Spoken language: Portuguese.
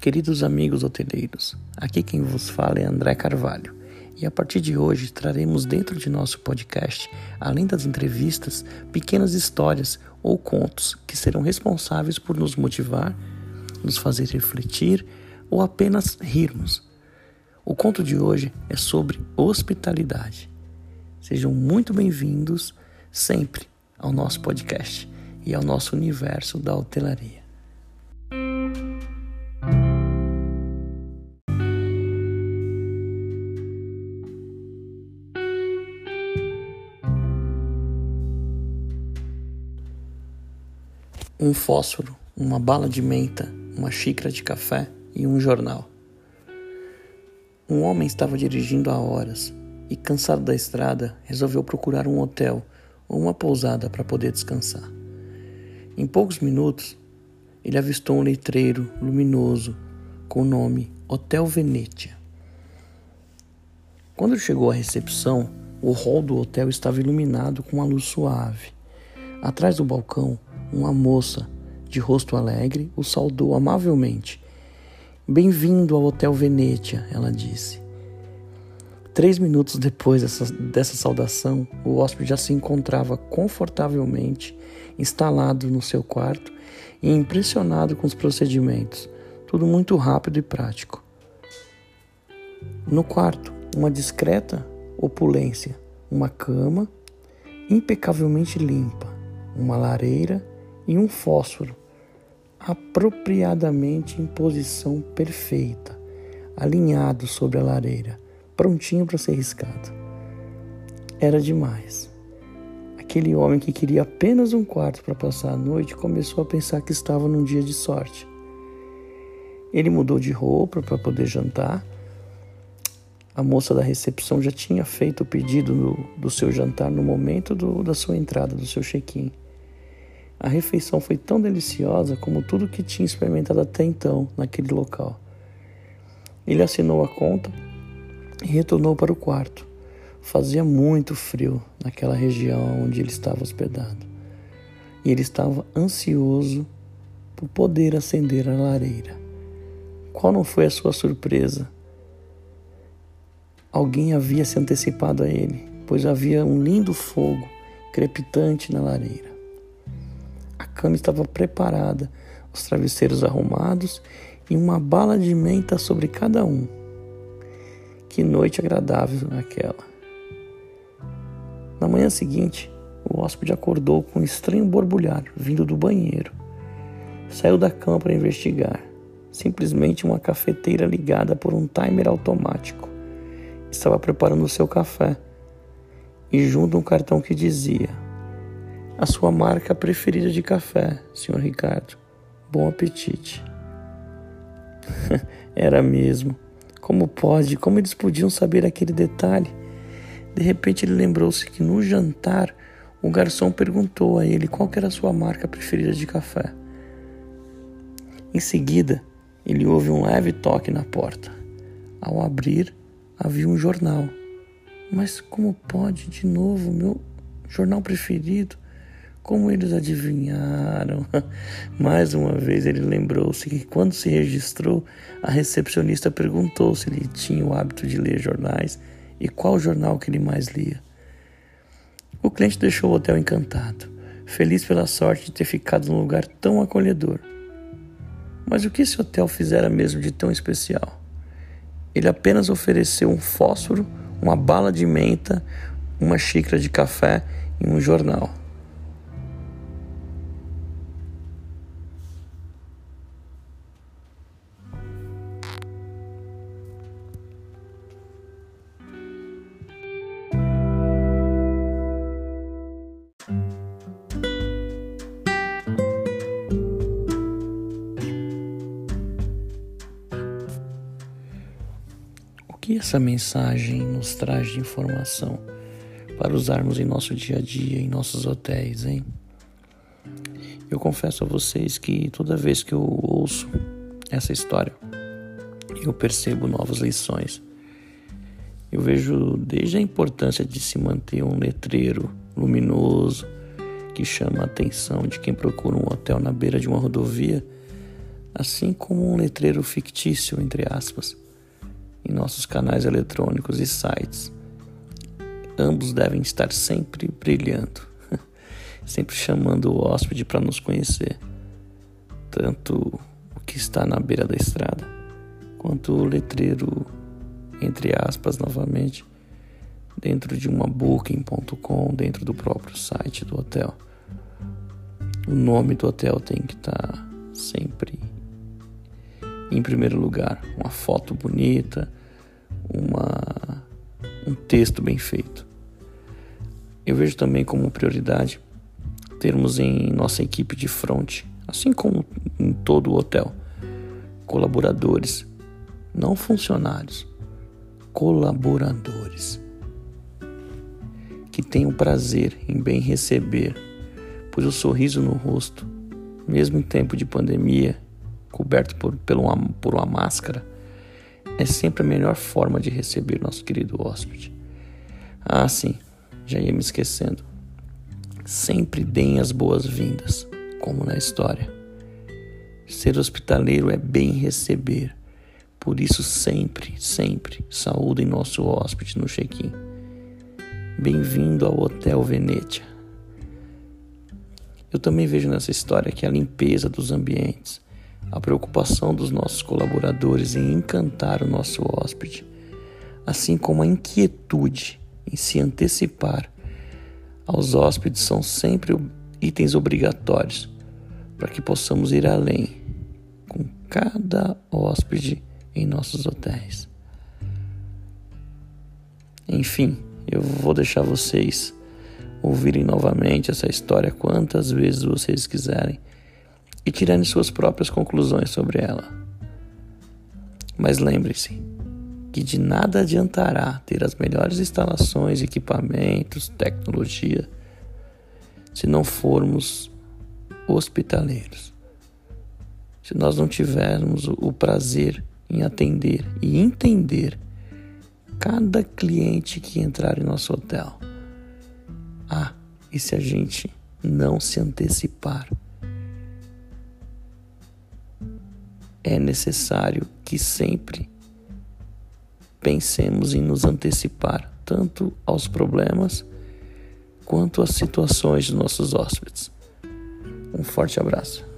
Queridos amigos hoteleiros, aqui quem vos fala é André Carvalho. E a partir de hoje traremos dentro de nosso podcast, além das entrevistas, pequenas histórias ou contos que serão responsáveis por nos motivar, nos fazer refletir ou apenas rirmos. O conto de hoje é sobre hospitalidade. Sejam muito bem-vindos sempre ao nosso podcast e ao nosso universo da hotelaria. Um fósforo, uma bala de menta, uma xícara de café e um jornal. Um homem estava dirigindo há horas e, cansado da estrada, resolveu procurar um hotel ou uma pousada para poder descansar. Em poucos minutos, ele avistou um letreiro luminoso com o nome Hotel Venetia. Quando chegou à recepção, o hall do hotel estava iluminado com uma luz suave. Atrás do balcão, uma moça de rosto alegre o saudou amavelmente. Bem-vindo ao Hotel Venetia, ela disse. Três minutos depois dessa, dessa saudação, o hóspede já se encontrava confortavelmente instalado no seu quarto e impressionado com os procedimentos. Tudo muito rápido e prático. No quarto, uma discreta opulência, uma cama impecavelmente limpa, uma lareira e um fósforo, apropriadamente em posição perfeita, alinhado sobre a lareira, prontinho para ser riscado. Era demais. Aquele homem que queria apenas um quarto para passar a noite começou a pensar que estava num dia de sorte. Ele mudou de roupa para poder jantar. A moça da recepção já tinha feito o pedido no, do seu jantar no momento do, da sua entrada, do seu check-in. A refeição foi tão deliciosa como tudo que tinha experimentado até então naquele local. Ele assinou a conta e retornou para o quarto. Fazia muito frio naquela região onde ele estava hospedado. E ele estava ansioso por poder acender a lareira. Qual não foi a sua surpresa? Alguém havia se antecipado a ele, pois havia um lindo fogo crepitante na lareira cama estava preparada, os travesseiros arrumados e uma bala de menta sobre cada um. Que noite agradável aquela! Na manhã seguinte, o hóspede acordou com um estranho borbulhar vindo do banheiro. Saiu da cama para investigar. Simplesmente uma cafeteira ligada por um timer automático. Estava preparando o seu café e junto um cartão que dizia: a sua marca preferida de café, senhor Ricardo. Bom apetite. Era mesmo. Como pode? Como eles podiam saber aquele detalhe? De repente ele lembrou-se que no jantar o garçom perguntou a ele qual era a sua marca preferida de café. Em seguida, ele ouve um leve toque na porta. Ao abrir, havia um jornal. Mas como pode de novo meu jornal preferido? Como eles adivinharam? Mais uma vez ele lembrou-se que quando se registrou, a recepcionista perguntou se ele tinha o hábito de ler jornais e qual jornal que ele mais lia. O cliente deixou o hotel encantado, feliz pela sorte de ter ficado num lugar tão acolhedor. Mas o que esse hotel fizera mesmo de tão especial? Ele apenas ofereceu um fósforo, uma bala de menta, uma xícara de café e um jornal. Essa mensagem nos traz de informação para usarmos em nosso dia a dia, em nossos hotéis, hein? Eu confesso a vocês que toda vez que eu ouço essa história, eu percebo novas lições. Eu vejo desde a importância de se manter um letreiro luminoso que chama a atenção de quem procura um hotel na beira de uma rodovia, assim como um letreiro fictício, entre aspas, em nossos canais eletrônicos e sites. Ambos devem estar sempre brilhando, sempre chamando o hóspede para nos conhecer, tanto o que está na beira da estrada, quanto o letreiro, entre aspas, novamente, dentro de uma booking.com, dentro do próprio site do hotel. O nome do hotel tem que estar tá sempre em primeiro lugar, uma foto bonita, uma, um texto bem feito. Eu vejo também como prioridade termos em nossa equipe de front, assim como em todo o hotel, colaboradores, não funcionários, colaboradores que tenham prazer em bem receber, pois o sorriso no rosto, mesmo em tempo de pandemia, coberto por, uma, por uma máscara, é sempre a melhor forma de receber nosso querido hóspede. Ah, sim, já ia me esquecendo. Sempre deem as boas-vindas, como na história. Ser hospitaleiro é bem receber. Por isso, sempre, sempre saúdem nosso hóspede no check-in. Bem-vindo ao Hotel Venetia. Eu também vejo nessa história que a limpeza dos ambientes, a preocupação dos nossos colaboradores em encantar o nosso hóspede, assim como a inquietude em se antecipar aos hóspedes são sempre itens obrigatórios para que possamos ir além com cada hóspede em nossos hotéis. Enfim, eu vou deixar vocês ouvirem novamente essa história quantas vezes vocês quiserem e tirarem suas próprias conclusões sobre ela. Mas lembre-se que de nada adiantará ter as melhores instalações, equipamentos, tecnologia, se não formos hospitaleiros. Se nós não tivermos o prazer em atender e entender cada cliente que entrar em nosso hotel. Ah, e se a gente não se antecipar? É necessário que sempre pensemos em nos antecipar tanto aos problemas quanto às situações dos nossos hóspedes. Um forte abraço.